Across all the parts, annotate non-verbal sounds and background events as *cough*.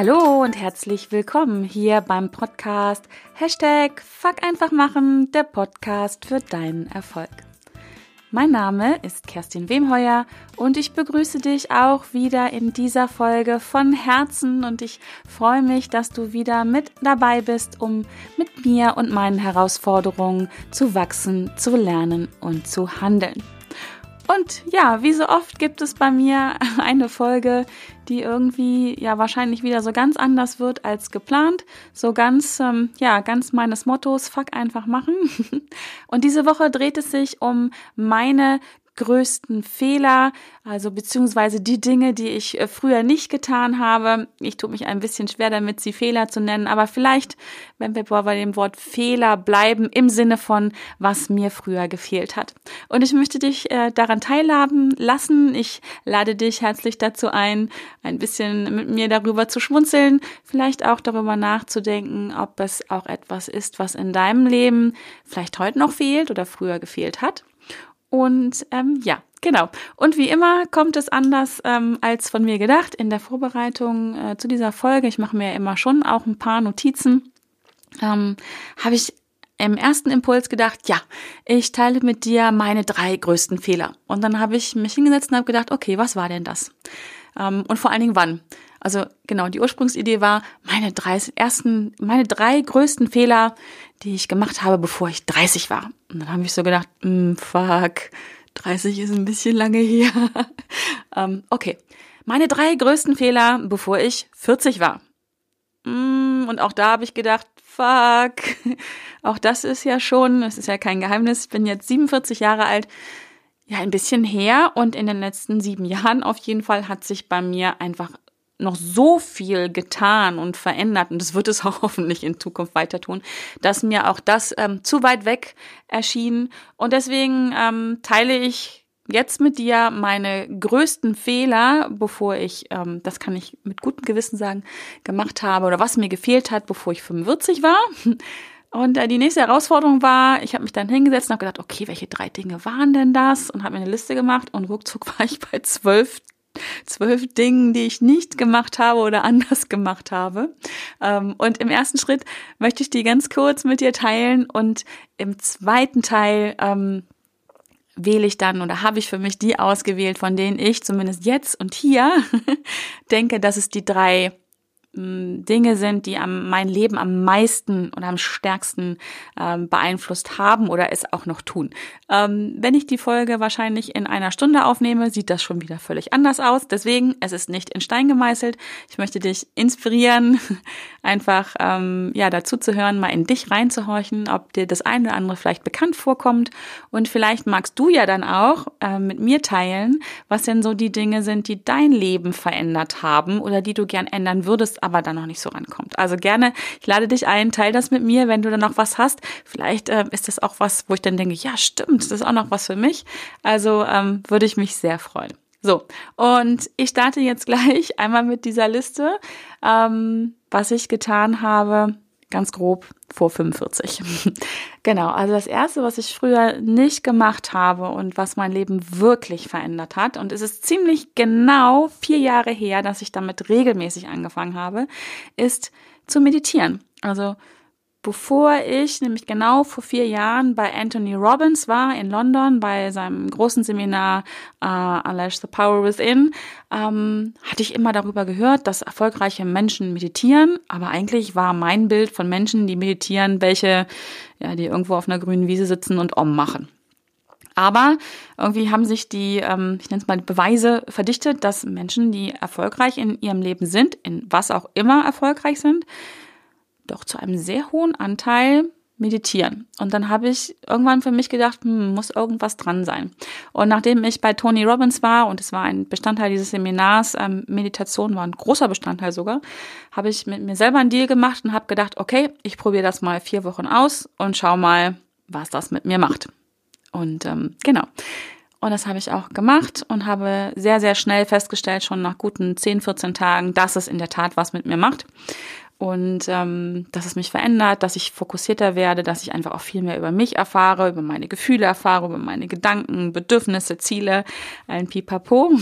Hallo und herzlich willkommen hier beim Podcast Hashtag Fuck einfach machen, der Podcast für deinen Erfolg. Mein Name ist Kerstin Wemheuer und ich begrüße dich auch wieder in dieser Folge von Herzen und ich freue mich, dass du wieder mit dabei bist, um mit mir und meinen Herausforderungen zu wachsen, zu lernen und zu handeln. Und ja, wie so oft gibt es bei mir *laughs* eine Folge, die irgendwie ja wahrscheinlich wieder so ganz anders wird als geplant. So ganz, ähm, ja, ganz meines Mottos, fuck einfach machen. *laughs* Und diese Woche dreht es sich um meine größten Fehler, also beziehungsweise die Dinge, die ich äh, früher nicht getan habe. Ich tue mich ein bisschen schwer damit, sie Fehler zu nennen, aber vielleicht, wenn wir bei dem Wort Fehler bleiben, im Sinne von, was mir früher gefehlt hat. Und ich möchte dich äh, daran teilhaben lassen. Ich lade dich herzlich dazu ein, ein bisschen mit mir darüber zu schmunzeln, vielleicht auch darüber nachzudenken, ob es auch etwas ist, was in deinem Leben vielleicht heute noch fehlt oder früher gefehlt hat. Und ähm, ja, genau. Und wie immer kommt es anders ähm, als von mir gedacht in der Vorbereitung äh, zu dieser Folge. Ich mache mir immer schon auch ein paar Notizen. Ähm, Habe ich im ersten Impuls gedacht, ja, ich teile mit dir meine drei größten Fehler. Und dann habe ich mich hingesetzt und habe gedacht, okay, was war denn das? Ähm, und vor allen Dingen wann? Also genau, die Ursprungsidee war, meine drei ersten, meine drei größten Fehler, die ich gemacht habe, bevor ich 30 war. Und dann habe ich so gedacht, mm, fuck, 30 ist ein bisschen lange her. *laughs* ähm, okay, meine drei größten Fehler, bevor ich 40 war. Mm, und auch da habe ich gedacht, fuck, *laughs* auch das ist ja schon, es ist ja kein Geheimnis, ich bin jetzt 47 Jahre alt ja, ein bisschen her und in den letzten sieben Jahren auf jeden Fall hat sich bei mir einfach noch so viel getan und verändert und das wird es *laughs* auch hoffentlich in Zukunft weiter tun, dass mir auch das ähm, zu weit weg erschien und deswegen ähm, teile ich jetzt mit dir meine größten Fehler, bevor ich, ähm, das kann ich mit gutem Gewissen sagen, gemacht habe oder was mir gefehlt hat, bevor ich 45 war. Und äh, die nächste Herausforderung war, ich habe mich dann hingesetzt und habe gedacht, okay, welche drei Dinge waren denn das? Und habe mir eine Liste gemacht und ruckzuck *laughs* war ich bei zwölf zwölf Dingen, die ich nicht gemacht habe oder anders gemacht habe. Ähm, und im ersten Schritt möchte ich die ganz kurz mit dir teilen und im zweiten Teil ähm, wähle ich dann oder habe ich für mich die ausgewählt, von denen ich zumindest jetzt und hier *laughs* denke, dass es die drei Dinge sind, die am, mein Leben am meisten oder am stärksten ähm, beeinflusst haben oder es auch noch tun. Ähm, wenn ich die Folge wahrscheinlich in einer Stunde aufnehme, sieht das schon wieder völlig anders aus. Deswegen, es ist nicht in Stein gemeißelt. Ich möchte dich inspirieren, *laughs* einfach ähm, ja dazu zu hören, mal in dich reinzuhorchen, ob dir das eine oder andere vielleicht bekannt vorkommt. Und vielleicht magst du ja dann auch äh, mit mir teilen, was denn so die Dinge sind, die dein Leben verändert haben oder die du gern ändern würdest aber dann noch nicht so rankommt. Also gerne, ich lade dich ein, teil das mit mir, wenn du dann noch was hast. Vielleicht äh, ist das auch was, wo ich dann denke, ja stimmt, das ist auch noch was für mich. Also ähm, würde ich mich sehr freuen. So, und ich starte jetzt *laughs* gleich einmal mit dieser Liste, ähm, was ich getan habe, ganz grob vor 45. *laughs* genau, also das Erste, was ich früher nicht gemacht habe und was mein Leben wirklich verändert hat, und es ist ziemlich genau vier Jahre her, dass ich damit regelmäßig angefangen habe, ist zu meditieren. Also bevor ich nämlich genau vor vier Jahren bei Anthony Robbins war in London bei seinem großen Seminar uh, Unleash the Power Within, ähm, hatte ich immer darüber gehört, dass erfolgreiche Menschen meditieren, aber eigentlich war mein Bild von Menschen, die meditieren, welche, ja, die irgendwo auf einer grünen Wiese sitzen und Om machen. Aber irgendwie haben sich die, ähm, ich nenne es mal Beweise verdichtet, dass Menschen, die erfolgreich in ihrem Leben sind, in was auch immer erfolgreich sind, doch zu einem sehr hohen Anteil meditieren. Und dann habe ich irgendwann für mich gedacht, hm, muss irgendwas dran sein. Und nachdem ich bei Tony Robbins war und es war ein Bestandteil dieses Seminars, ähm, Meditation war ein großer Bestandteil sogar, habe ich mit mir selber einen Deal gemacht und habe gedacht, okay, ich probiere das mal vier Wochen aus und schau mal, was das mit mir macht. Und ähm, genau. Und das habe ich auch gemacht und habe sehr, sehr schnell festgestellt, schon nach guten 10, 14 Tagen, dass es in der Tat was mit mir macht und ähm, dass es mich verändert, dass ich fokussierter werde, dass ich einfach auch viel mehr über mich erfahre, über meine Gefühle erfahre, über meine Gedanken, Bedürfnisse, Ziele, ein Pipapo. *laughs*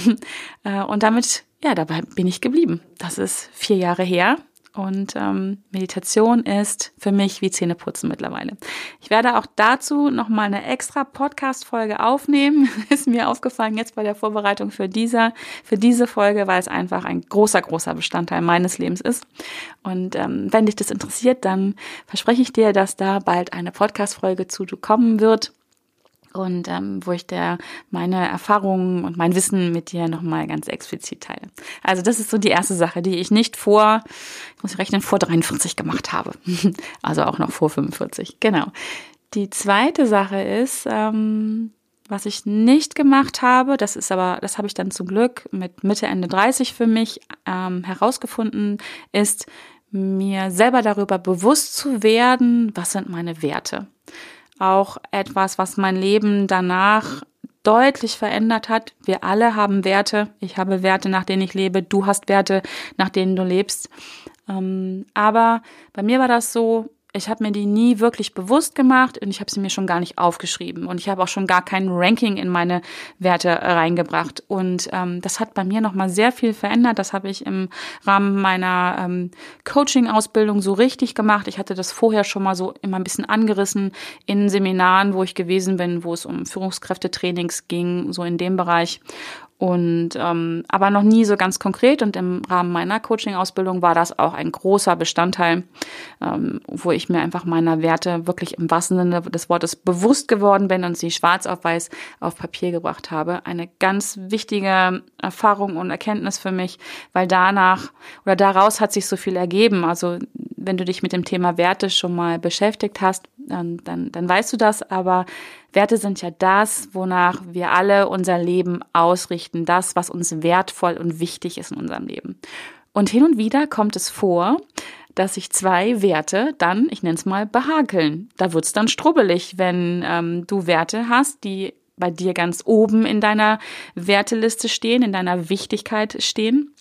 Äh, und damit ja, dabei bin ich geblieben. Das ist vier Jahre her. Und ähm, Meditation ist für mich wie Zähneputzen mittlerweile. Ich werde auch dazu nochmal eine extra Podcast-Folge aufnehmen. *laughs* ist mir aufgefallen jetzt bei der Vorbereitung für, dieser, für diese Folge, weil es einfach ein großer, großer Bestandteil meines Lebens ist. Und ähm, wenn dich das interessiert, dann verspreche ich dir, dass da bald eine Podcast-Folge zu kommen wird und ähm, wo ich der meine Erfahrungen und mein Wissen mit dir nochmal ganz explizit teile. Also das ist so die erste Sache, die ich nicht vor, ich muss rechnen, vor 43 gemacht habe. *laughs* also auch noch vor 45. Genau. Die zweite Sache ist, ähm, was ich nicht gemacht habe, das ist aber, das habe ich dann zum Glück mit Mitte, Ende 30 für mich ähm, herausgefunden, ist mir selber darüber bewusst zu werden, was sind meine Werte auch etwas, was mein Leben danach deutlich verändert hat. Wir alle haben Werte. Ich habe Werte, nach denen ich lebe. Du hast Werte, nach denen du lebst. Ähm, aber bei mir war das so, ich habe mir die nie wirklich bewusst gemacht und ich habe sie mir schon gar nicht aufgeschrieben und ich habe auch schon gar kein Ranking in meine Werte reingebracht und ähm, das hat bei mir noch mal sehr viel verändert. Das habe ich im Rahmen meiner ähm, Coaching-Ausbildung so richtig gemacht. Ich hatte das vorher schon mal so immer ein bisschen angerissen in Seminaren, wo ich gewesen bin, wo es um Führungskräftetrainings ging, so in dem Bereich und ähm, aber noch nie so ganz konkret und im Rahmen meiner Coaching-Ausbildung war das auch ein großer Bestandteil, ähm, wo ich mir einfach meiner Werte wirklich im wahrsten Sinne des Wortes bewusst geworden bin und sie schwarz auf weiß auf Papier gebracht habe. Eine ganz wichtige Erfahrung und Erkenntnis für mich, weil danach oder daraus hat sich so viel ergeben. Also wenn du dich mit dem Thema Werte schon mal beschäftigt hast, dann, dann, dann weißt du das, aber Werte sind ja das, wonach wir alle unser Leben ausrichten, das, was uns wertvoll und wichtig ist in unserem Leben. Und hin und wieder kommt es vor, dass sich zwei Werte dann, ich nenne es mal, behakeln. Da wird's dann strubbelig, wenn ähm, du Werte hast, die bei dir ganz oben in deiner Werteliste stehen, in deiner Wichtigkeit stehen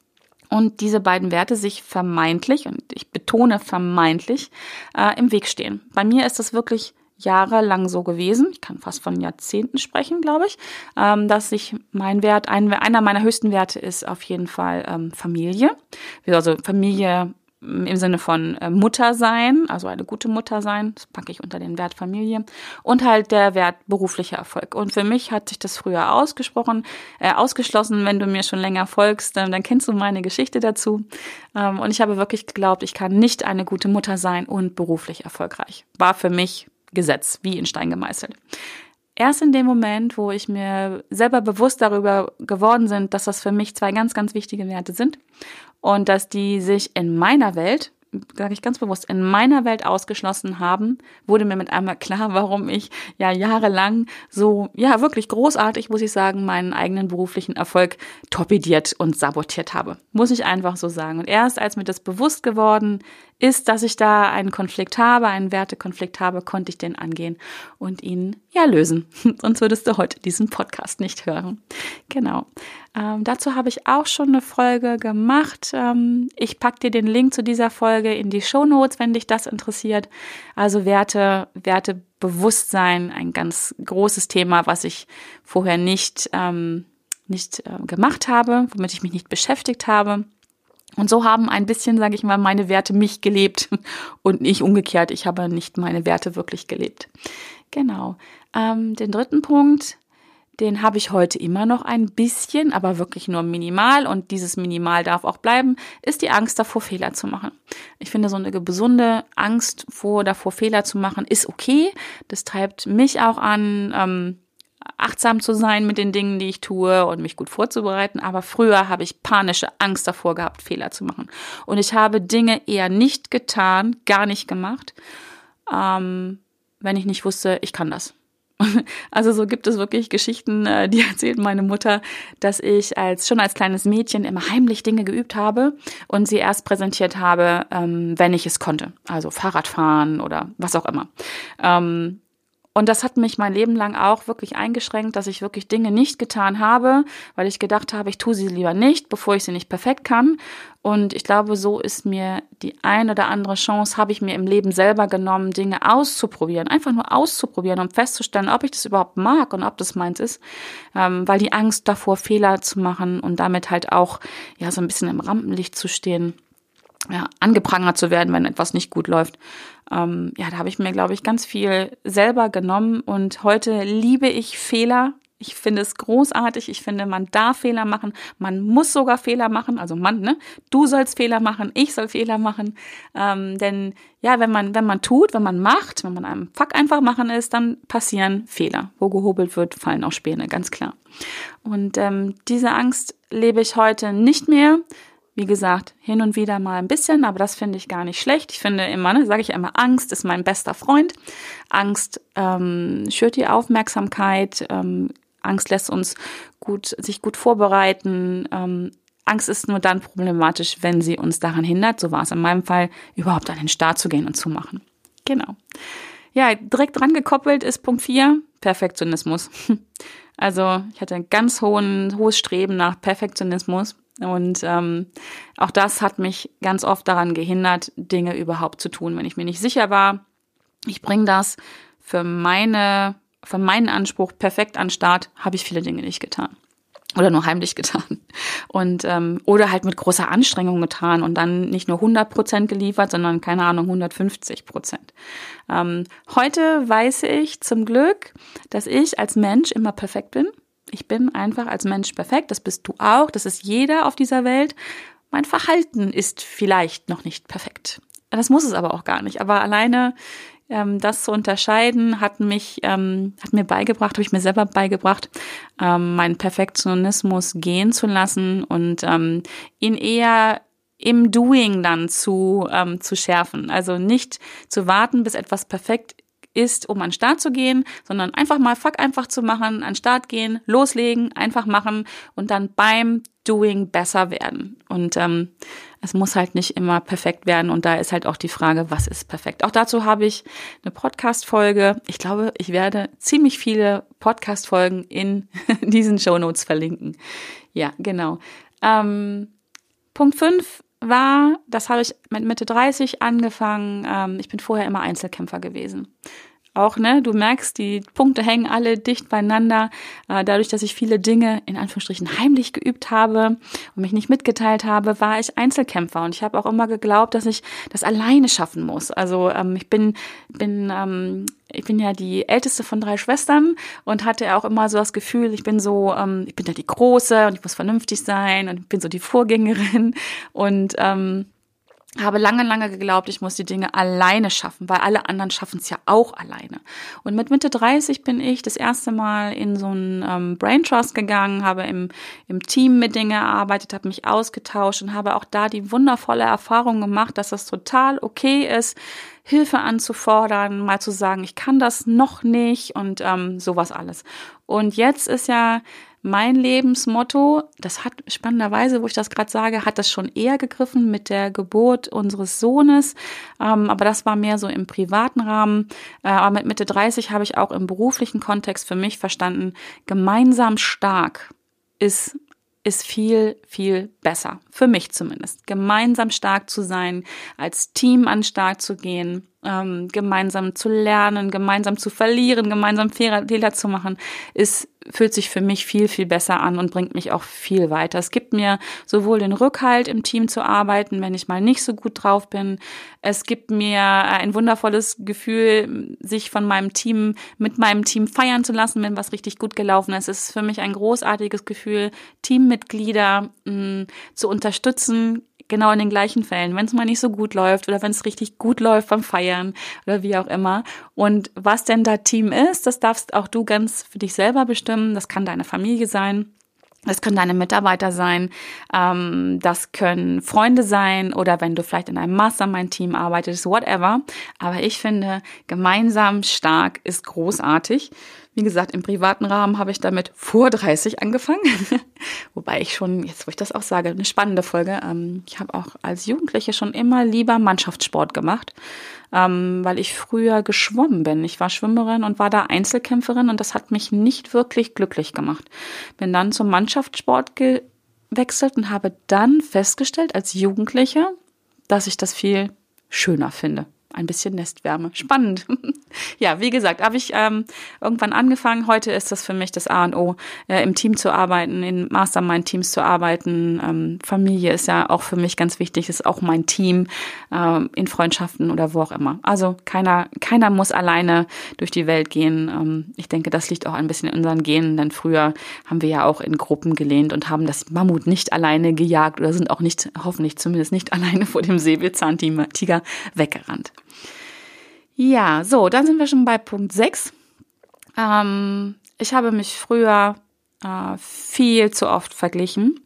und diese beiden Werte sich vermeintlich, und ich betone vermeintlich, äh, im Weg stehen. Bei mir ist das wirklich jahrelang so gewesen, ich kann fast von Jahrzehnten sprechen, glaube ich, ähm, dass sich mein Wert, ein, einer meiner höchsten Werte ist auf jeden Fall ähm, Familie. Also Familie im Sinne von äh, Mutter sein, also eine gute Mutter sein, das packe ich unter den Wert Familie und halt der Wert beruflicher Erfolg. Und für mich hat sich das früher ausgesprochen, äh, ausgeschlossen, wenn du mir schon länger folgst, äh, dann kennst du meine Geschichte dazu. Ähm, und ich habe wirklich geglaubt, ich kann nicht eine gute Mutter sein und beruflich erfolgreich. War für mich Gesetz, wie in Stein gemeißelt. Erst in dem Moment, wo ich mir selber bewusst darüber geworden sind, dass das für mich zwei ganz, ganz wichtige Werte sind und dass die sich in meiner Welt sage ich ganz bewusst, in meiner Welt ausgeschlossen haben, wurde mir mit einmal klar, warum ich ja jahrelang so, ja, wirklich großartig, muss ich sagen, meinen eigenen beruflichen Erfolg torpediert und sabotiert habe. Muss ich einfach so sagen. Und erst als mir das bewusst geworden ist, dass ich da einen Konflikt habe, einen Wertekonflikt habe, konnte ich den angehen und ihn ja lösen. *laughs* Sonst würdest du heute diesen Podcast nicht hören. Genau. Ähm, dazu habe ich auch schon eine Folge gemacht. Ähm, ich packe dir den Link zu dieser Folge in die Show Notes, wenn dich das interessiert. Also Werte, Wertebewusstsein, ein ganz großes Thema, was ich vorher nicht, ähm, nicht äh, gemacht habe, womit ich mich nicht beschäftigt habe. Und so haben ein bisschen, sage ich mal, meine Werte mich gelebt *laughs* und nicht umgekehrt. Ich habe nicht meine Werte wirklich gelebt. Genau. Ähm, den dritten Punkt, den habe ich heute immer noch ein bisschen, aber wirklich nur minimal und dieses Minimal darf auch bleiben, ist die Angst davor, Fehler zu machen. Ich finde, so eine gesunde Angst vor, davor, Fehler zu machen, ist okay. Das treibt mich auch an, ähm, achtsam zu sein mit den Dingen, die ich tue und mich gut vorzubereiten. Aber früher habe ich panische Angst davor gehabt, Fehler zu machen. Und ich habe Dinge eher nicht getan, gar nicht gemacht, ähm, wenn ich nicht wusste, ich kann das. *laughs* Also so gibt es wirklich Geschichten, äh, die *laughs* erzählt meine Mutter, dass ich als schon als kleines Mädchen immer heimlich Dinge geübt habe und sie erst präsentiert habe, ähm, wenn ich es konnte. Also Fahrradfahren oder was auch immer. Und das hat mich mein Leben lang auch wirklich eingeschränkt, dass ich wirklich Dinge nicht getan habe, weil ich gedacht habe, ich tue sie lieber nicht, bevor ich sie nicht perfekt kann. Und ich glaube, so ist mir die ein oder andere Chance, habe ich mir im Leben selber genommen, Dinge auszuprobieren. Einfach nur auszuprobieren, um festzustellen, ob ich das überhaupt mag und ob das meins ist. Ähm, weil die Angst davor, Fehler zu machen und damit halt auch ja so ein bisschen im Rampenlicht zu stehen, ja, angeprangert zu werden, wenn etwas nicht gut läuft. Ähm, ja, da habe ich mir, glaube ich, ganz viel selber genommen und heute liebe ich Fehler. Ich finde es großartig. Ich finde, man darf Fehler machen. Man muss sogar Fehler machen. Also man, ne? Du sollst Fehler machen. Ich soll Fehler machen. Ähm, denn ja, wenn man, wenn man tut, wenn man macht, wenn man einem Fuck einfach machen ist, dann passieren Fehler. Wo gehobelt wird, fallen auch Späne, ganz klar. Und ähm, diese Angst lebe ich heute nicht mehr wie gesagt, hin und wieder mal ein bisschen, aber das finde ich gar nicht schlecht. Ich finde immer, ne, sage ich immer, Angst ist mein bester Freund. Angst ähm, schürt die Aufmerksamkeit. Ähm, Angst lässt uns gut, sich gut vorbereiten. Ähm, Angst ist nur dann problematisch, wenn sie uns daran hindert, so war es in meinem Fall, überhaupt an den Start zu gehen und zu machen. Genau. Ja, direkt dran gekoppelt ist Punkt 4, Perfektionismus. *laughs* Also ich hatte ein ganz hohen, hohes Streben nach Perfektionismus und ähm, auch das hat mich ganz oft daran gehindert, Dinge überhaupt zu tun, wenn ich mir nicht sicher war, ich bringe das für meine, für meinen Anspruch perfekt an Start, habe ich viele Dinge nicht getan oder nur heimlich getan. Und ähm, oder halt mit großer Anstrengung getan und dann nicht nur 100 Prozent geliefert, sondern keine Ahnung 150 Prozent. Ähm, heute weiß ich zum Glück, dass ich als Mensch immer perfekt bin ich bin einfach als Mensch perfekt, das bist du auch, das ist jeder auf dieser Welt. Mein Verhalten ist vielleicht noch nicht perfekt. Das muss es aber auch gar nicht. Aber alleine ähm, das zu unterscheiden, hat mich, ähm, hat mir beigebracht, habe ich mir selber beigebracht, ähm, meinen Perfektionismus gehen zu lassen und ähm, ihn eher im Doing dann zu, ähm, zu schärfen. Also nicht zu warten, bis etwas perfekt ist, um an den Start zu gehen, sondern einfach mal fuck einfach zu machen, an den Start gehen, loslegen, einfach machen und dann beim Doing besser werden. Und ähm, es muss halt nicht immer perfekt werden. Und da ist halt auch die Frage, was ist perfekt? Auch dazu habe ich eine Podcast-Folge. Ich glaube, ich werde ziemlich viele Podcast-Folgen in *laughs* diesen Show Notes verlinken. Ja, genau. Ähm, Punkt 5 war, das habe ich mit Mitte 30 angefangen. Ähm, ich bin vorher immer Einzelkämpfer gewesen auch, ne, du merkst, die Punkte hängen alle dicht beieinander. Äh, dadurch, dass ich viele Dinge in Anführungsstrichen heimlich geübt habe und mich nicht mitgeteilt habe, war ich Einzelkämpfer. Und ich habe auch immer geglaubt, dass ich das alleine schaffen muss. Also ähm, ich bin, bin ähm, ich bin ja die älteste von drei Schwestern und hatte auch immer so das Gefühl, ich bin so, ähm, ich bin ja die Große und ich muss vernünftig sein und ich bin so die Vorgängerin und ähm, habe lange, lange geglaubt, ich muss die Dinge alleine schaffen, weil alle anderen schaffen es ja auch alleine. Und mit Mitte 30 bin ich das erste Mal in so einen ähm, Brain Trust gegangen, habe im, im Team mit Dingen gearbeitet, habe mich ausgetauscht und habe auch da die wundervolle Erfahrung gemacht, dass das total okay ist, Hilfe anzufordern, mal zu sagen, ich kann das noch nicht und ähm, sowas alles. Und jetzt ist ja mein Lebensmotto, das hat spannenderweise, wo ich das gerade sage, hat das schon eher gegriffen mit der Geburt unseres Sohnes. Ähm, aber das war mehr so im privaten Rahmen. Äh, aber mit Mitte 30 habe ich auch im beruflichen Kontext für mich verstanden, gemeinsam stark ist ist viel, viel besser. Für mich zumindest. Gemeinsam stark zu sein, als Team an stark zu gehen, ähm, gemeinsam zu lernen, gemeinsam zu verlieren, gemeinsam Fehler zu machen, ist fühlt sich für mich viel, viel besser an und bringt mich auch viel weiter. Es gibt mir sowohl den Rückhalt, im Team zu arbeiten, wenn ich mal nicht so gut drauf bin. Es gibt mir ein wundervolles Gefühl, sich von meinem Team, mit meinem Team feiern zu lassen, wenn was richtig gut gelaufen ist. Es ist für mich ein großartiges Gefühl, Teammitglieder mh, mm, zu unterstützen, genau in den gleichen Fällen, wenn es mal nicht so gut läuft oder wenn es richtig gut läuft beim Feiern oder wie auch immer. Und was denn da Team ist, das darfst auch du ganz für dich selber bestimmen. Das kann deine Familie sein. Das können deine Mitarbeiter sein, ähm, das können Freunde sein oder wenn du vielleicht in einem Mastermind-Team arbeitest, whatever. Aber ich finde, gemeinsam stark ist großartig. Wie gesagt, im privaten Rahmen habe ich damit vor 30 angefangen. *laughs* Wobei ich schon, jetzt wo ich das auch sage, eine spannende Folge. Ähm, ich habe auch als Jugendliche schon immer lieber Mannschaftssport gemacht, ähm, weil ich früher geschwommen bin. Ich war Schwimmerin und war da Einzelkämpferin und das hat mich nicht wirklich glücklich gemacht. Bin dann zum Mannschaftssport gewechselt und habe dann festgestellt als Jugendliche, dass ich das viel schöner finde ein bisschen Nestwärme. Spannend. *laughs* ja, wie gesagt, habe ich ähm, irgendwann angefangen. Heute ist das für mich das A und O, äh, im Team zu arbeiten, in Mastermind-Teams zu arbeiten. Ähm, Familie ist ja auch für mich ganz wichtig, ist auch mein Team ähm, in Freundschaften oder wo auch immer. Also keiner, keiner muss alleine durch die Welt gehen. Ähm, ich denke, das liegt auch ein bisschen in unseren Genen, denn früher haben wir ja auch in Gruppen gelehnt und haben das Mammut nicht alleine gejagt oder sind auch nicht, hoffentlich zumindest nicht *laughs* alleine vor dem Säbelzahntiger weggerannt. Ja, so, dann sind wir schon bei Punkt 6. Ähm, ich habe mich früher äh, viel zu oft verglichen.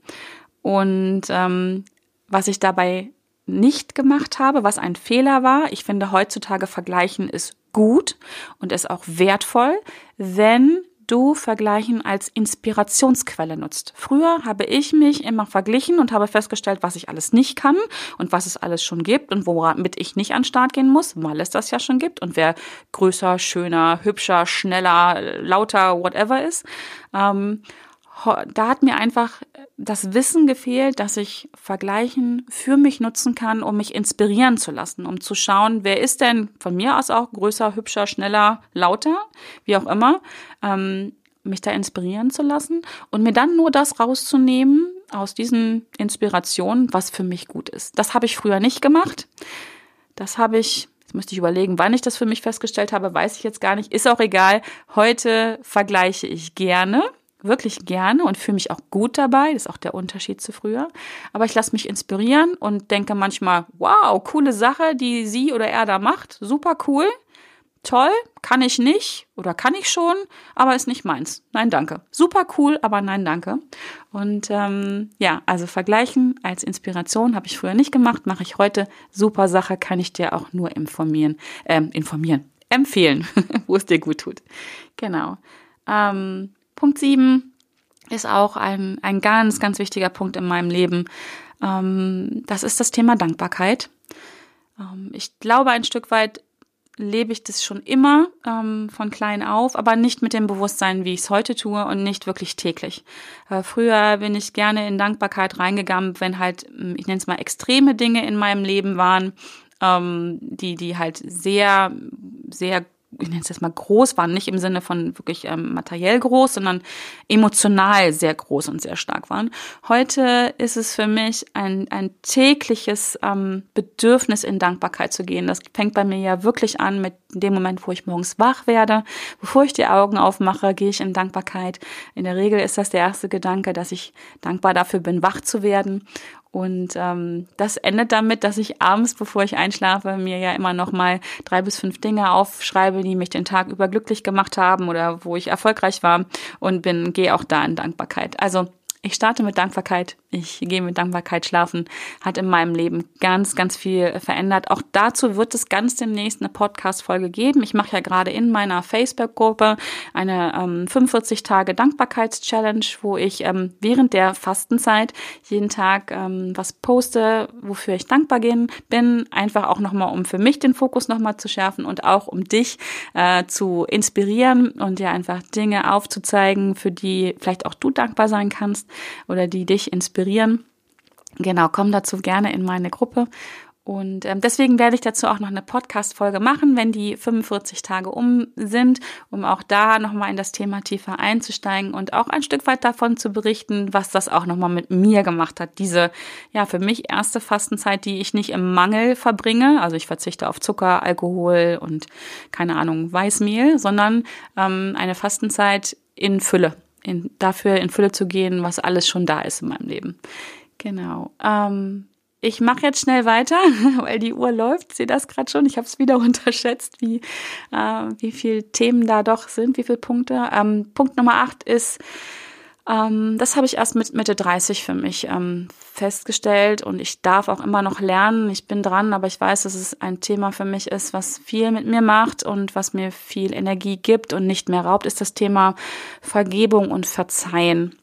Und ähm, was ich dabei nicht gemacht habe, was ein Fehler war, ich finde heutzutage vergleichen ist gut und ist auch wertvoll, wenn du Vergleichen als Inspirationsquelle nutzt. Früher habe ich mich immer verglichen und habe festgestellt, was ich alles nicht kann und was es alles schon gibt und womit ich nicht an den Start gehen muss, weil es das ja schon gibt und wer größer, schöner, hübscher, schneller, lauter, whatever ist. Ähm, da hat mir einfach das Wissen gefehlt, dass ich Vergleichen für mich nutzen kann, um mich inspirieren zu lassen, um zu schauen, wer ist denn von mir aus auch größer, hübscher, schneller, lauter, wie auch immer, ähm, mich da inspirieren zu lassen und mir dann nur das rauszunehmen aus diesen Inspirationen, was für mich gut ist. Das habe ich früher nicht gemacht. Das habe ich Jetzt müsste ich überlegen, wann ich das für mich festgestellt habe, weiß ich jetzt gar nicht. Ist auch egal. Heute vergleiche ich gerne wirklich gerne und fühle mich auch gut dabei. Das ist auch der Unterschied zu früher. Aber ich lasse mich inspirieren und denke manchmal, wow, coole Sache, die sie oder er da macht. Super cool. Toll, kann ich nicht oder kann ich schon, aber ist nicht meins. Nein, danke. Super cool, aber nein, danke. Und ähm, ja, also vergleichen als Inspiration habe ich früher nicht gemacht, mache ich heute. Super Sache, kann ich dir auch nur informieren, ähm, informieren, empfehlen, *laughs* wo es dir gut tut. Genau. Ähm, Punkt 7 ist auch ein, ein ganz, ganz wichtiger Punkt in meinem Leben. Ähm, das ist das Thema Dankbarkeit. Ähm, ich glaube, ein Stück weit lebe ich das schon immer ähm, von klein auf, aber nicht mit dem Bewusstsein, wie ich es heute tue und nicht wirklich täglich. Äh, früher bin ich gerne in Dankbarkeit reingegangen, wenn halt, hm, ich nenne es mal, extreme Dinge in meinem Leben waren, ähm, die, die halt sehr, sehr ich nenne es jetzt mal groß waren, nicht im Sinne von wirklich ähm, materiell groß, sondern emotional sehr groß und sehr stark waren. Heute ist es für mich ein, ein tägliches ähm, Bedürfnis, in Dankbarkeit zu gehen. Das fängt bei mir ja wirklich an mit dem Moment, wo ich morgens wach werde. Bevor ich die Augen aufmache, gehe ich in Dankbarkeit. In der Regel ist das der erste Gedanke, dass ich dankbar dafür bin, wach zu werden. Und ähm, das endet damit, dass ich abends, bevor ich einschlafe, mir ja immer noch mal drei bis fünf Dinge aufschreibe, die mich den Tag über glücklich gemacht haben oder wo ich erfolgreich war und bin, gehe auch da in Dankbarkeit. Also ich starte mit Dankbarkeit, ich gehe mit Dankbarkeit schlafen, hat in meinem Leben ganz, ganz viel verändert. Auch dazu wird es ganz demnächst eine Podcast-Folge geben. Ich mache ja gerade in meiner Facebook-Gruppe eine ähm, 45 Tage Dankbarkeits-Challenge, wo ich ähm, während der Fastenzeit jeden Tag ähm, was poste, wofür ich dankbar bin. Einfach auch nochmal, um für mich den Fokus nochmal zu schärfen und auch um dich äh, zu inspirieren und dir einfach Dinge aufzuzeigen, für die vielleicht auch du dankbar sein kannst oder die dich inspirieren. Genau, komm dazu gerne in meine Gruppe. Und ähm, deswegen werde ich dazu auch noch eine Podcast-Folge machen, wenn die 45 Tage um sind, um auch da nochmal in das Thema tiefer einzusteigen und auch ein Stück weit davon zu berichten, was das auch nochmal mit mir gemacht hat. Diese, ja, für mich erste Fastenzeit, die ich nicht im Mangel verbringe. Also ich verzichte auf Zucker, Alkohol und keine Ahnung, Weißmehl, sondern ähm, eine Fastenzeit in Fülle in, dafür in Fülle zu gehen, was alles schon da ist in meinem Leben. Genau. Ähm, ich mache jetzt schnell weiter, *laughs* weil die Uhr läuft. Sehe das gerade schon. Ich habe es wieder *laughs* unterschätzt, wie, äh, wie viele Themen da doch sind, wie viele Punkte. Ähm, Punkt Nummer acht ist, Ähm, das habe ich erst mit Mitte 30 für mich ähm, festgestellt und ich darf auch immer noch lernen. Ich bin dran, aber ich weiß, dass es ein Thema für mich ist, was viel mit mir macht und was mir viel Energie gibt und nicht mehr raubt, ist das Thema Vergebung und Verzeihen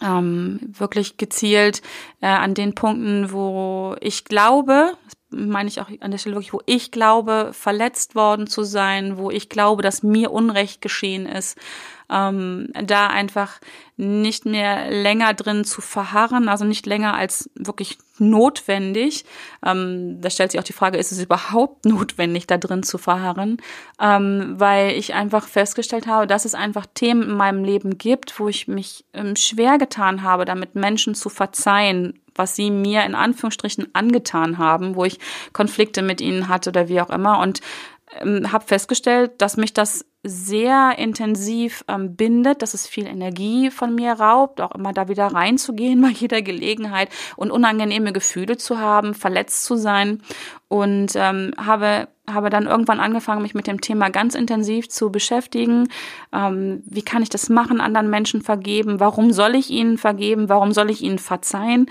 ähm, wirklich gezielt äh, an den Punkten, wo ich glaube, meine ich auch an der Stelle wirklich, wo ich glaube, verletzt worden zu sein, wo ich glaube, dass mir Unrecht geschehen ist, ähm, da einfach nicht mehr länger drin zu verharren, also nicht länger als wirklich notwendig. Ähm, da stellt sich auch die Frage, ist es überhaupt *laughs* notwendig, da drin zu verharren? Ähm, weil ich einfach festgestellt habe, dass es einfach Themen in meinem Leben gibt, wo ich mich ähm, schwer getan habe, damit Menschen zu verzeihen, was sie mir in Anführungsstrichen angetan haben, wo ich Konflikte mit ihnen hatte oder wie auch immer. Und ähm, habe festgestellt, dass mich das sehr intensiv ähm, bindet, dass es viel Energie von mir raubt, auch immer da wieder reinzugehen bei jeder Gelegenheit und unangenehme Gefühle zu haben, verletzt zu sein und ähm, habe habe dann irgendwann angefangen, mich mit dem Thema ganz intensiv zu beschäftigen. Ähm, wie kann ich das machen, anderen Menschen vergeben? Warum soll ich ihnen vergeben? Warum soll ich ihnen verzeihen?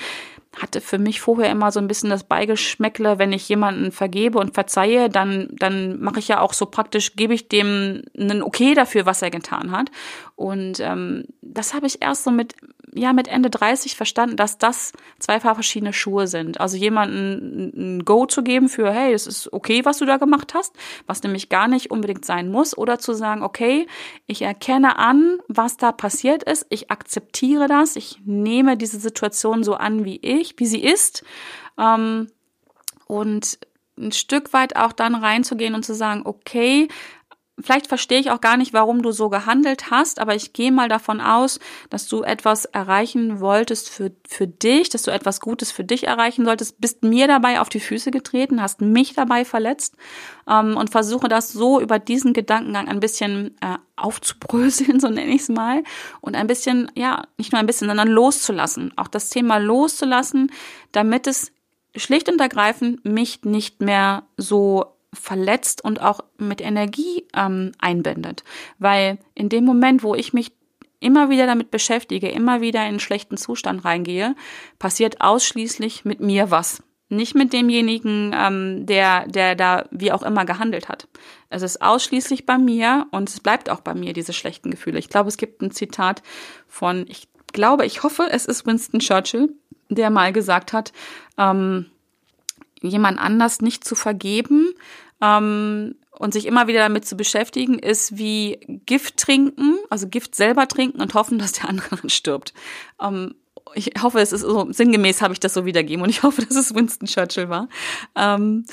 Hatte für mich vorher immer so ein bisschen das Beigeschmäckle, wenn ich jemanden vergebe und verzeihe, dann, dann mache ich ja auch so praktisch, gebe ich dem einen Okay dafür, was er getan hat. Und ähm, das habe ich erst so mit, ja, mit Ende 30 verstanden, dass das zwei verschiedene Schuhe sind. Also jemanden ein Go zu geben für, hey, es ist okay, was du da gemacht hast, was nämlich gar nicht unbedingt sein muss, oder zu sagen, okay, ich erkenne an, was da passiert ist, ich akzeptiere das, ich nehme diese Situation so an, wie ich, wie sie ist. Ähm, und ein Stück weit auch dann reinzugehen und zu sagen, okay, Vielleicht verstehe ich auch gar nicht, warum du so gehandelt hast, aber ich gehe mal davon aus, dass du etwas erreichen wolltest für, für dich, dass du etwas Gutes für dich erreichen solltest, bist mir dabei auf die Füße getreten, hast mich dabei verletzt ähm, und versuche das so über diesen Gedankengang ein bisschen äh, aufzubröseln, *laughs* so nenne ich es mal, und ein bisschen, ja, nicht nur ein bisschen, sondern loszulassen. Auch das Thema loszulassen, damit es schlicht und ergreifend mich nicht mehr so verletzt und auch mit Energie ähm, einbindet. Weil in dem Moment, wo ich mich immer wieder damit beschäftige, immer wieder in einen schlechten Zustand reingehe, passiert ausschließlich mit mir was. Nicht mit demjenigen, ähm, der, der da wie auch immer gehandelt hat. Es ist ausschließlich bei mir und es bleibt auch bei mir, diese schlechten Gefühle. Ich glaube, es gibt ein Zitat von, ich glaube, ich hoffe, es ist Winston Churchill, der mal gesagt hat, ähm, jemand anders nicht zu vergeben ähm, und sich immer wieder damit zu beschäftigen, ist wie Gift trinken, also Gift selber trinken und hoffen, dass der andere *laughs* stirbt. Ähm, ich hoffe, es ist so sinngemäß habe ich das so wiedergeben und ich hoffe, dass es Winston Churchill war. Ähm,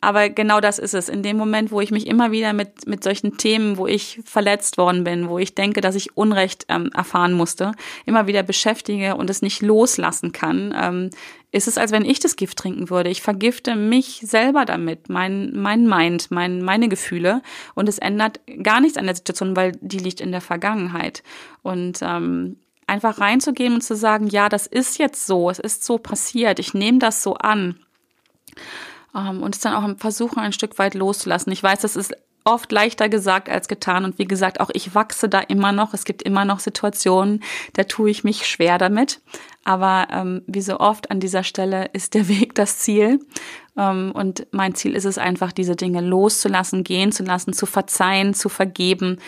aber genau das ist es. In dem Moment, wo ich mich immer wieder mit, mit solchen Themen, wo ich verletzt worden bin, wo ich denke, dass ich Unrecht ähm, erfahren musste, immer wieder beschäftige und es nicht loslassen kann, ähm, ist es, als wenn ich das Gift trinken würde. Ich vergifte mich selber damit, mein, mein Mind, mein, meine Gefühle und es ändert gar nichts an der Situation, weil die liegt in der Vergangenheit. Und ähm, einfach reinzugehen und zu sagen, ja, das ist jetzt so, es ist so passiert, ich nehme das so an ähm, und es dann auch versuchen, ein Stück weit loszulassen. Ich weiß, das ist oft leichter gesagt als getan. Und wie gesagt, auch ich wachse da immer noch. Es gibt immer noch Situationen, da tue ich mich schwer damit. Aber ähm, wie so oft an dieser Stelle ist der *laughs* Weg das Ziel. Ähm, und mein Ziel ist es einfach, diese Dinge loszulassen, gehen zu lassen, zu verzeihen, zu vergeben,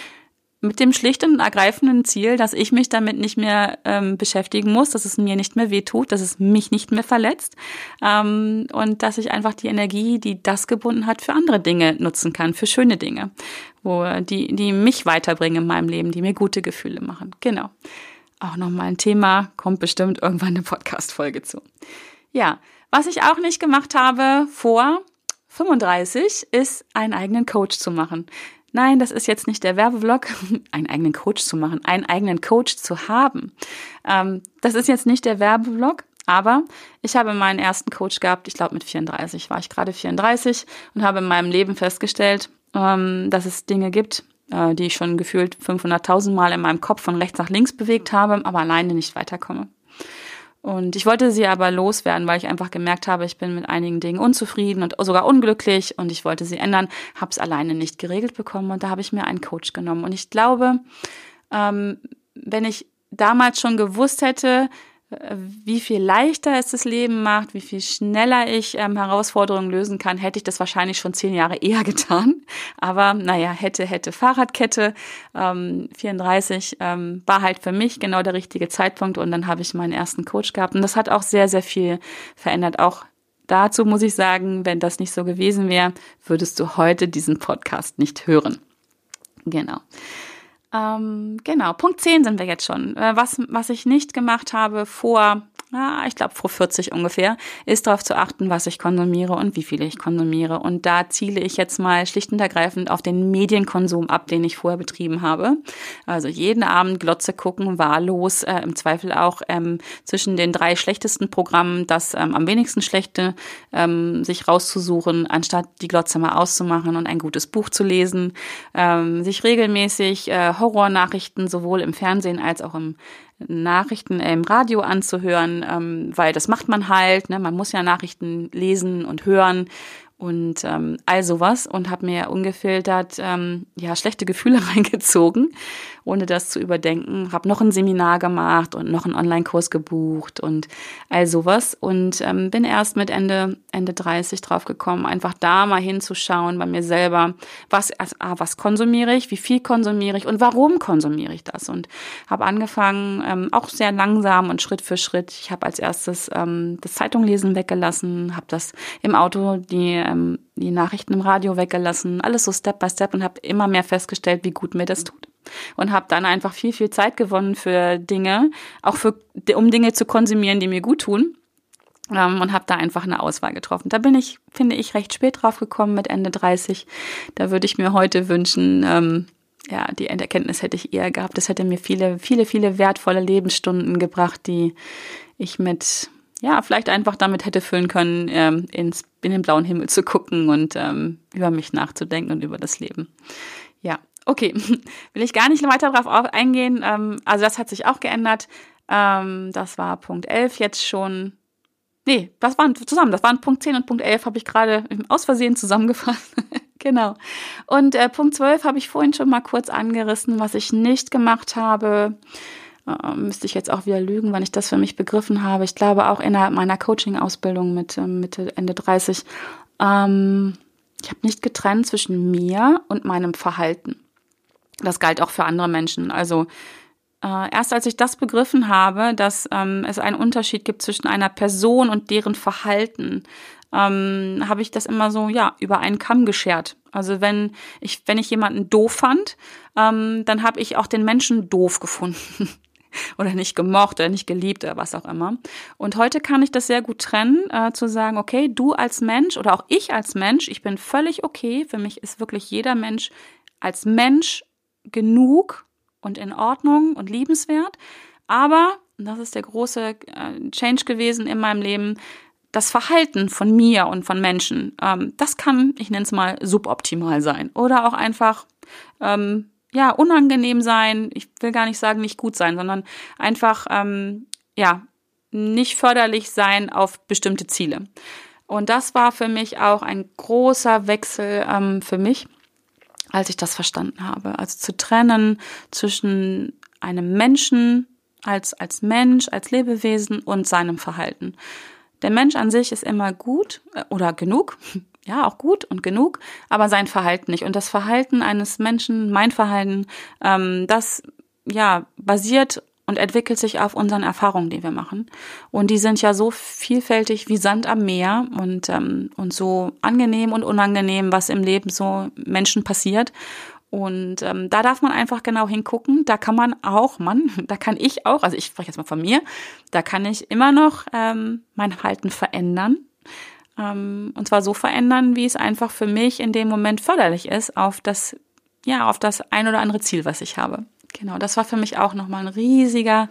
mit dem schlichten und ergreifenden Ziel, dass ich mich damit nicht mehr ähm, beschäftigen muss, dass es mir nicht mehr wehtut, dass es mich nicht mehr verletzt ähm, und dass ich einfach die Energie, die das gebunden hat, für andere Dinge nutzen kann, für schöne Dinge, wo die, die mich weiterbringen in meinem Leben, die mir gute Gefühle machen. Genau. Auch nochmal ein Thema, kommt bestimmt irgendwann eine Podcast-Folge zu. Ja, was ich auch nicht gemacht habe vor 35 ist, einen eigenen Coach zu machen. Nein, das ist jetzt nicht der Werbevlog, *laughs* einen eigenen Coach zu machen, einen eigenen Coach zu haben. Ähm, das ist jetzt nicht der Werbevlog, aber ich habe meinen ersten Coach gehabt, ich glaube mit 34 war ich gerade 34 und habe in meinem Leben festgestellt, ähm, dass es Dinge gibt, äh, die ich schon gefühlt 500.000 Mal in meinem Kopf von rechts nach links bewegt habe, aber alleine nicht weiterkomme. Und ich wollte sie aber loswerden, weil ich einfach gemerkt habe, ich bin mit einigen Dingen unzufrieden und sogar unglücklich und ich wollte sie ändern, habe es alleine nicht geregelt bekommen und da habe ich mir einen Coach genommen. Und ich glaube, ähm, wenn ich damals schon gewusst hätte, wie viel leichter es das Leben macht, wie viel schneller ich ähm, Herausforderungen lösen kann, hätte ich das wahrscheinlich schon zehn Jahre eher *laughs* getan. Aber naja, hätte, hätte Fahrradkette. Ähm, 34 ähm, war halt für mich genau der richtige Zeitpunkt und dann habe ich meinen ersten Coach gehabt. Und das hat auch sehr, sehr viel verändert. Auch dazu muss ich sagen, wenn das nicht so gewesen wäre, würdest du heute diesen Podcast nicht hören. Genau. Ähm, genau, Punkt 10 sind wir jetzt schon. Äh, was, was ich nicht gemacht habe vor ah, ich glaube vor 40 ungefähr, ist darauf zu achten, was ich konsumiere und wie viel ich konsumiere. Und da ziele ich jetzt mal schlicht und ergreifend auf den Medienkonsum ab, den ich vorher betrieben habe. Also jeden Abend Glotze gucken, wahllos, äh, im Zweifel auch ähm, zwischen den drei schlechtesten Programmen das ähm, am wenigsten schlechte ähm, sich rauszusuchen, anstatt die Glotze mal auszumachen und ein gutes Buch zu lesen, ähm, sich regelmäßig äh, Horrornachrichten sowohl im Fernsehen als auch im Nachrichten im Radio anzuhören, ähm, weil das macht man halt. Ne? Man muss ja Nachrichten lesen und hören und ähm, all sowas und habe mir ungefiltert ähm, ja schlechte Gefühle *laughs* reingezogen, ohne das zu überdenken. Habe noch ein Seminar gemacht und noch einen Online-Kurs gebucht und all sowas und ähm, bin erst mit Ende Ende 30 drauf gekommen, einfach da mal hinzuschauen bei mir selber, was also, ah, was konsumiere ich, wie viel konsumiere ich und warum konsumiere ich das und habe angefangen ähm, auch sehr langsam und Schritt für Schritt. Ich habe als erstes ähm, das Zeitunglesen weggelassen, habe das im Auto die ähm, die Nachrichten im Radio weggelassen, alles so Step by Step und habe immer mehr festgestellt, wie gut mir das tut. Und habe dann einfach viel, viel Zeit gewonnen für Dinge, auch für, um Dinge zu konsumieren, die mir gut tun. Ähm, und habe da einfach eine Auswahl getroffen. Da bin ich, finde ich, recht spät drauf gekommen mit Ende 30. Da würde ich mir heute wünschen, ähm, ja, die Enderkenntnis hätte ich eher gehabt. Das hätte mir viele, viele, viele wertvolle Lebensstunden gebracht, die ich mit ja, vielleicht einfach damit hätte füllen können, ähm, ins, in den blauen Himmel zu gucken und ähm, über mich nachzudenken und über das Leben. Ja, okay. *laughs* Will ich gar nicht weiter darauf eingehen. Ähm, also das hat sich auch geändert. Ähm, das war Punkt 11 jetzt schon. Nee, das waren zusammen. Das waren Punkt 10 und Punkt 11 habe ich gerade aus Versehen zusammengefasst. *laughs* genau. Und äh, Punkt 12 habe ich vorhin schon mal kurz angerissen, was ich nicht gemacht habe äh, müsste ich jetzt auch wieder lügen, wann ich das für mich begriffen habe. Ich glaube auch innerhalb meiner Coaching-Ausbildung mit äh, Mitte, Ende 30. Ähm, ich habe nicht getrennt zwischen mir und meinem Verhalten. Das galt auch für andere Menschen. Also äh, erst als ich das begriffen habe, dass ähm, es einen Unterschied gibt zwischen einer Person und deren Verhalten, ähm, habe ich das immer so ja über einen Kamm geschert. Also wenn ich wenn ich jemanden doof fand, ähm, dann habe ich auch den Menschen doof gefunden. *laughs* oder nicht gemocht oder nicht geliebt oder was auch immer. Und heute kann ich das sehr gut trennen, äh, zu sagen, okay, du als Mensch oder auch ich als Mensch, ich bin völlig okay. Für mich ist wirklich jeder Mensch als Mensch genug und in Ordnung und liebenswert. Aber, das ist der große äh, Change gewesen in meinem Leben, das Verhalten von mir und von Menschen, ähm, das kann, ich nenne es mal, suboptimal sein. Oder auch einfach ähm, ja, unangenehm sein. Ich will gar nicht sagen, nicht gut sein, sondern einfach, ähm, ja, nicht förderlich sein auf bestimmte Ziele. Und das war für mich auch ein großer Wechsel ähm, für mich, als ich das verstanden habe. Also zu trennen zwischen einem Menschen als, als Mensch, als Lebewesen und seinem Verhalten. Der Mensch an sich ist immer gut äh, oder genug, *laughs* ja, auch gut und genug, aber sein Verhalten nicht. Und das Verhalten eines Menschen, mein Verhalten, ähm, das ja basiert und entwickelt sich auf unseren Erfahrungen, die wir machen. Und die sind ja so vielfältig wie Sand am Meer und, ähm, und so angenehm und unangenehm, was im Leben so Menschen passiert. Und ähm, da darf man einfach genau hingucken. Da kann man auch, Mann, *laughs* da kann ich auch, also ich spreche jetzt mal von mir, da kann ich immer noch ähm, mein Verhalten verändern. Ähm, und zwar so verändern, wie es einfach für mich in dem Moment förderlich ist, auf das, ja, auf das ein oder andere Ziel, was ich habe. Genau, das war für mich auch nochmal ein riesiger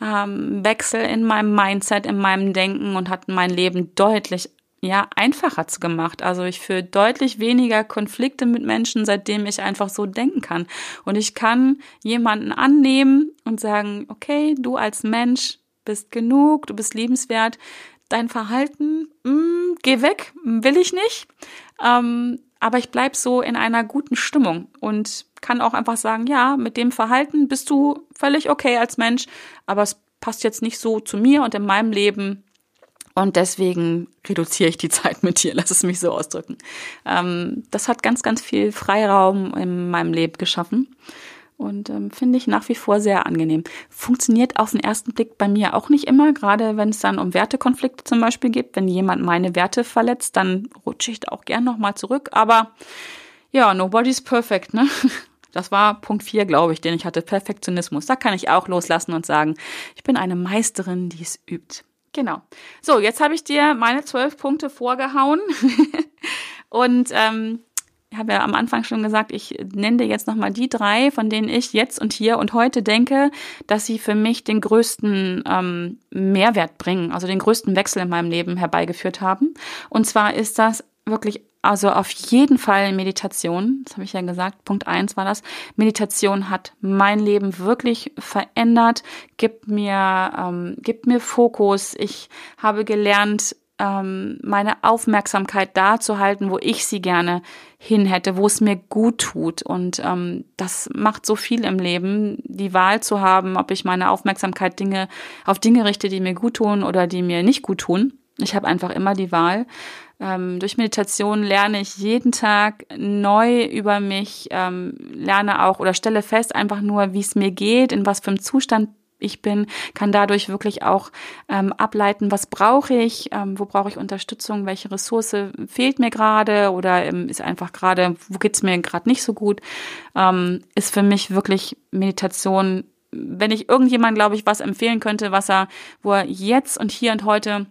ähm, Wechsel in meinem Mindset, in meinem Denken und hat mein Leben deutlich ja, einfacher gemacht. Also ich führe deutlich weniger Konflikte mit Menschen, seitdem ich einfach so denken kann. Und ich kann jemanden annehmen und sagen, okay, du als Mensch bist genug, du bist liebenswert, dein Verhalten, mh, mm, geh weg, will ich nicht. Ähm, aber ich bleib so in einer guten Stimmung und kann auch einfach sagen, ja, mit dem Verhalten bist du völlig okay als Mensch, aber es passt jetzt nicht so zu mir und in meinem Leben. Und deswegen reduziere ich die *laughs* Zeit mit dir, lass es mich so ausdrücken. Ähm, das hat ganz, ganz viel Freiraum in meinem Leben geschaffen und ähm, finde ich nach wie vor sehr angenehm. Funktioniert auf den ersten Blick bei mir auch nicht immer, gerade wenn es dann um Wertekonflikte zum Beispiel geht. Wenn jemand meine Werte verletzt, dann rutsche ich da auch gern nochmal zurück. Aber ja, nobody's perfect, ne? *laughs* Das war Punkt 4, glaube ich, den ich hatte. Perfektionismus. Da kann ich auch loslassen und sagen, ich bin eine Meisterin, die es übt. Genau. So, jetzt habe ich dir meine zwölf Punkte vorgehauen. *laughs* und ähm, ich habe ja am Anfang schon gesagt, ich nenne dir jetzt nochmal die drei, von denen ich jetzt und hier und heute denke, dass sie für mich den größten ähm, Mehrwert bringen, also den größten Wechsel in meinem Leben herbeigeführt haben. Und zwar ist das wirklich, also auf jeden Fall Meditation. Das habe ich ja gesagt. Punkt eins war das. Meditation hat mein Leben wirklich verändert, gibt mir, ähm, gibt mir Fokus. Ich habe gelernt, ähm, meine Aufmerksamkeit da zu halten, wo ich sie gerne hin hätte, wo es mir gut tut. Und ähm, das macht so viel im Leben, die Wahl zu haben, ob ich meine Aufmerksamkeit Dinge auf Dinge richte, die mir gut tun oder die mir nicht gut tun. Ich habe einfach immer die Wahl. Ähm, durch Meditation lerne ich jeden Tag neu über mich, ähm, lerne auch oder stelle fest einfach nur, wie es mir geht, in was für einem Zustand ich bin, kann dadurch wirklich auch ähm, ableiten, was brauche ich, ähm, wo brauche ich Unterstützung, welche Ressource fehlt mir gerade oder ähm, ist einfach gerade, wo geht's mir gerade nicht so gut, ähm, ist für mich wirklich Meditation. Wenn ich irgendjemand, glaube ich, was empfehlen könnte, was er, wo er jetzt und hier und heute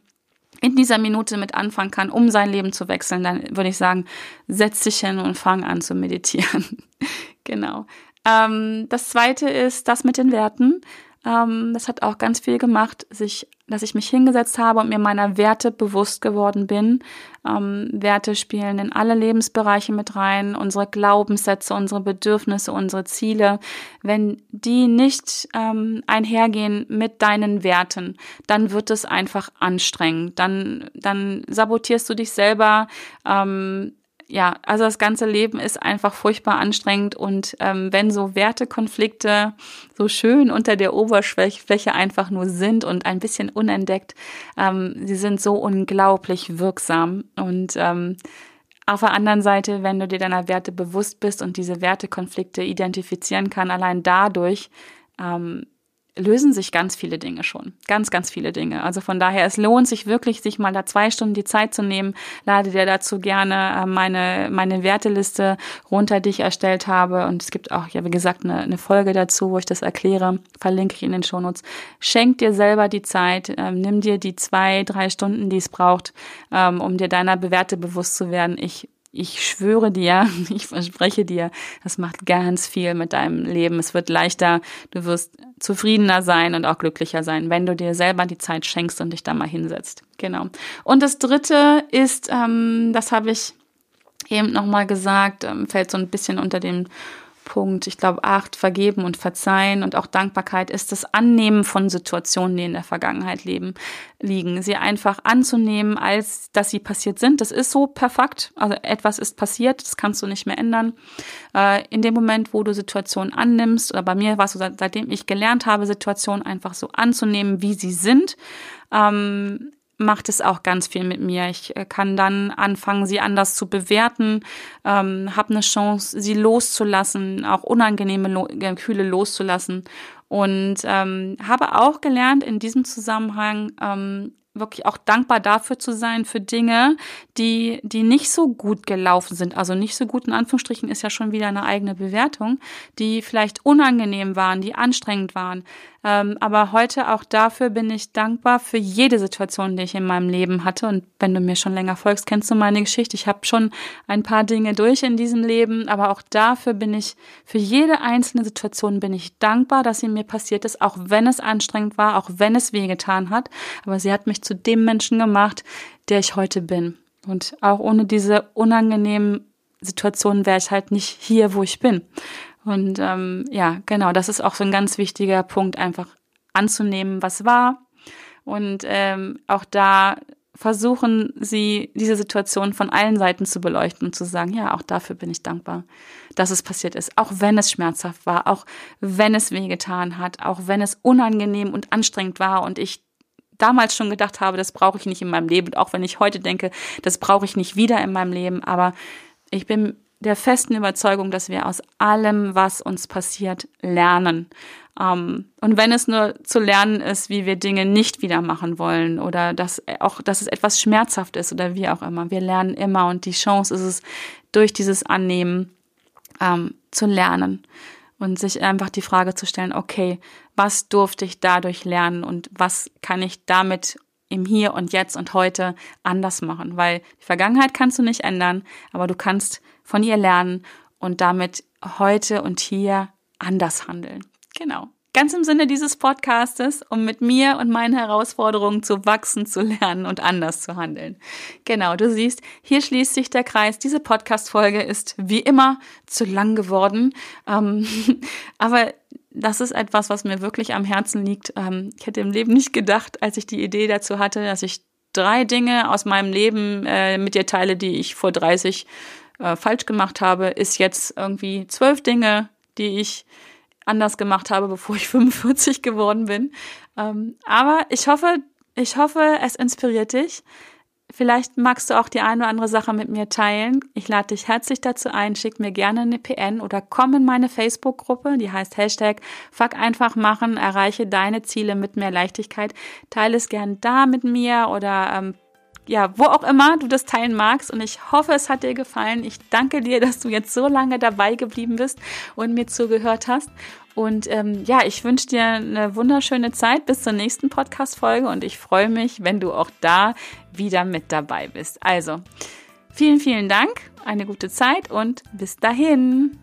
in dieser Minute mit anfangen kann, um sein Leben zu wechseln, dann würde ich sagen, setz dich hin und fang an zu meditieren. *laughs* genau. Ähm, das zweite ist das mit den Werten. Ähm, das hat auch ganz viel gemacht, sich, dass ich mich hingesetzt habe und mir meiner Werte bewusst geworden bin. Ähm, Werte spielen in alle Lebensbereiche mit rein, unsere Glaubenssätze, unsere Bedürfnisse, unsere Ziele. Wenn die nicht ähm, einhergehen mit deinen Werten, dann wird es einfach anstrengend. Dann, dann sabotierst du dich selber. Ähm, ja, also das ganze Leben ist einfach furchtbar anstrengend und ähm, wenn so Wertekonflikte so schön unter der Oberfläche einfach nur sind und ein bisschen unentdeckt, ähm, sie sind so unglaublich wirksam und ähm, auf der anderen Seite, wenn du dir deiner Werte bewusst bist und diese Wertekonflikte identifizieren kann, allein dadurch ähm, lösen sich ganz viele Dinge schon. Ganz, ganz viele Dinge. Also von daher, es lohnt sich wirklich, sich mal da zwei Stunden die Zeit zu nehmen. Lade dir dazu gerne äh, meine, meine Werteliste runter, die ich erstellt habe. Und es gibt auch, ja, wie gesagt, eine, eine Folge dazu, wo ich das erkläre. Verlinke ich in den Shownotes. Schenk dir selber die Zeit. Ähm, nimm dir die zwei, drei Stunden, die es braucht, ähm, um dir deiner Bewerte bewusst zu werden. Ich ich schwöre dir, *laughs* ich verspreche dir, das macht ganz viel mit deinem Leben. Es wird leichter, du wirst zufriedener sein und auch glücklicher sein, wenn du dir selber die Zeit schenkst und dich da mal hinsetzt. Genau. Und das Dritte ist, ähm, das habe ich eben nochmal gesagt, ähm, fällt so ein bisschen unter dem Punkt, ich glaube, acht, vergeben und verzeihen und auch Dankbarkeit ist das Annehmen von Situationen, die in der Vergangenheit leben, liegen. Sie einfach anzunehmen, als dass sie passiert sind. Das ist so perfekt. Also etwas ist passiert, das kannst du nicht mehr ändern. Äh, in dem Moment, wo du Situationen annimmst, oder bei mir war es so, seitdem ich gelernt habe, Situationen einfach so anzunehmen, wie sie sind, ähm, macht es auch ganz viel mit mir. Ich äh, kann dann anfangen, sie anders zu bewerten, ähm, habe eine Chance, sie loszulassen, auch unangenehme Gefühle loszulassen und ähm, habe auch gelernt in diesem Zusammenhang ähm, wirklich auch dankbar dafür zu sein, für Dinge, die, die nicht so gut gelaufen sind. Also nicht so gut in Anführungsstrichen ist ja schon wieder eine eigene Bewertung, die vielleicht unangenehm waren, die anstrengend waren. Ähm, aber heute auch dafür bin ich dankbar für jede Situation, die ich in meinem Leben hatte. Und wenn du mir schon länger folgst, kennst du meine Geschichte. Ich habe schon ein paar Dinge durch in diesem Leben, aber auch dafür bin ich, für jede einzelne Situation bin ich dankbar, dass sie mir passiert ist, auch wenn es anstrengend war, auch wenn es wehgetan hat. Aber sie hat mich zu dem Menschen gemacht, der ich heute bin. Und auch ohne diese unangenehmen Situationen wäre ich halt nicht hier, wo ich bin. Und ähm, ja, genau, das ist auch so ein ganz wichtiger Punkt, einfach anzunehmen, was war und ähm, auch da versuchen sie, diese Situation von allen Seiten zu beleuchten und zu sagen, ja, auch dafür bin ich dankbar, dass es passiert ist. Auch wenn es schmerzhaft war, auch wenn es wehgetan hat, auch wenn es unangenehm und anstrengend war und ich damals schon gedacht habe, das brauche ich nicht in meinem Leben. Und auch wenn ich heute denke, das brauche ich nicht wieder in meinem Leben. Aber ich bin der festen Überzeugung, dass wir aus allem, was uns passiert, lernen. Ähm, und wenn es nur zu lernen ist, wie wir Dinge nicht wieder machen wollen oder dass auch, dass es etwas schmerzhaft ist oder wie auch immer. Wir lernen immer und die Chance ist es, durch dieses Annehmen ähm, zu lernen und sich einfach die Frage zu stellen, okay, was durfte ich dadurch lernen und was kann ich damit im Hier und Jetzt und heute anders machen? Weil die Vergangenheit kannst du nicht ändern, aber du kannst von ihr lernen und damit heute und hier anders handeln. Genau. Ganz im Sinne dieses Podcastes, um mit mir und meinen Herausforderungen zu wachsen, zu lernen und anders zu handeln. Genau, du siehst, hier schließt sich der Kreis. Diese Podcast-Folge ist wie immer zu lang geworden. Ähm, *laughs* aber das ist etwas, was mir wirklich am Herzen liegt. Ähm, ich hätte im Leben nicht gedacht, als ich die Idee dazu hatte, dass ich drei Dinge aus meinem Leben äh, mit dir teile, die ich vor 30 äh, falsch gemacht habe, ist jetzt irgendwie zwölf Dinge, die ich anders gemacht habe, bevor ich *laughs* 45 geworden bin. Ähm, aber ich hoffe, ich hoffe, es inspiriert dich. Vielleicht magst du auch die eine oder andere Sache mit mir teilen. Ich lade dich herzlich dazu ein, schick mir gerne eine PN oder komm in meine Facebook-Gruppe, die heißt Hashtag Fuck einfach machen, erreiche deine Ziele mit mehr Leichtigkeit. Teile es gern da mit mir oder ähm, ja, wo auch immer du das teilen magst. Und ich hoffe, es hat dir gefallen. Ich danke dir, dass du jetzt so lange dabei geblieben bist und mir zugehört hast. Und ähm, ja, ich wünsche dir eine wunderschöne Zeit bis zur nächsten Podcast-Folge und ich freue mich, wenn du auch da wieder mit dabei bist. Also, vielen, vielen Dank, eine gute Zeit und bis dahin.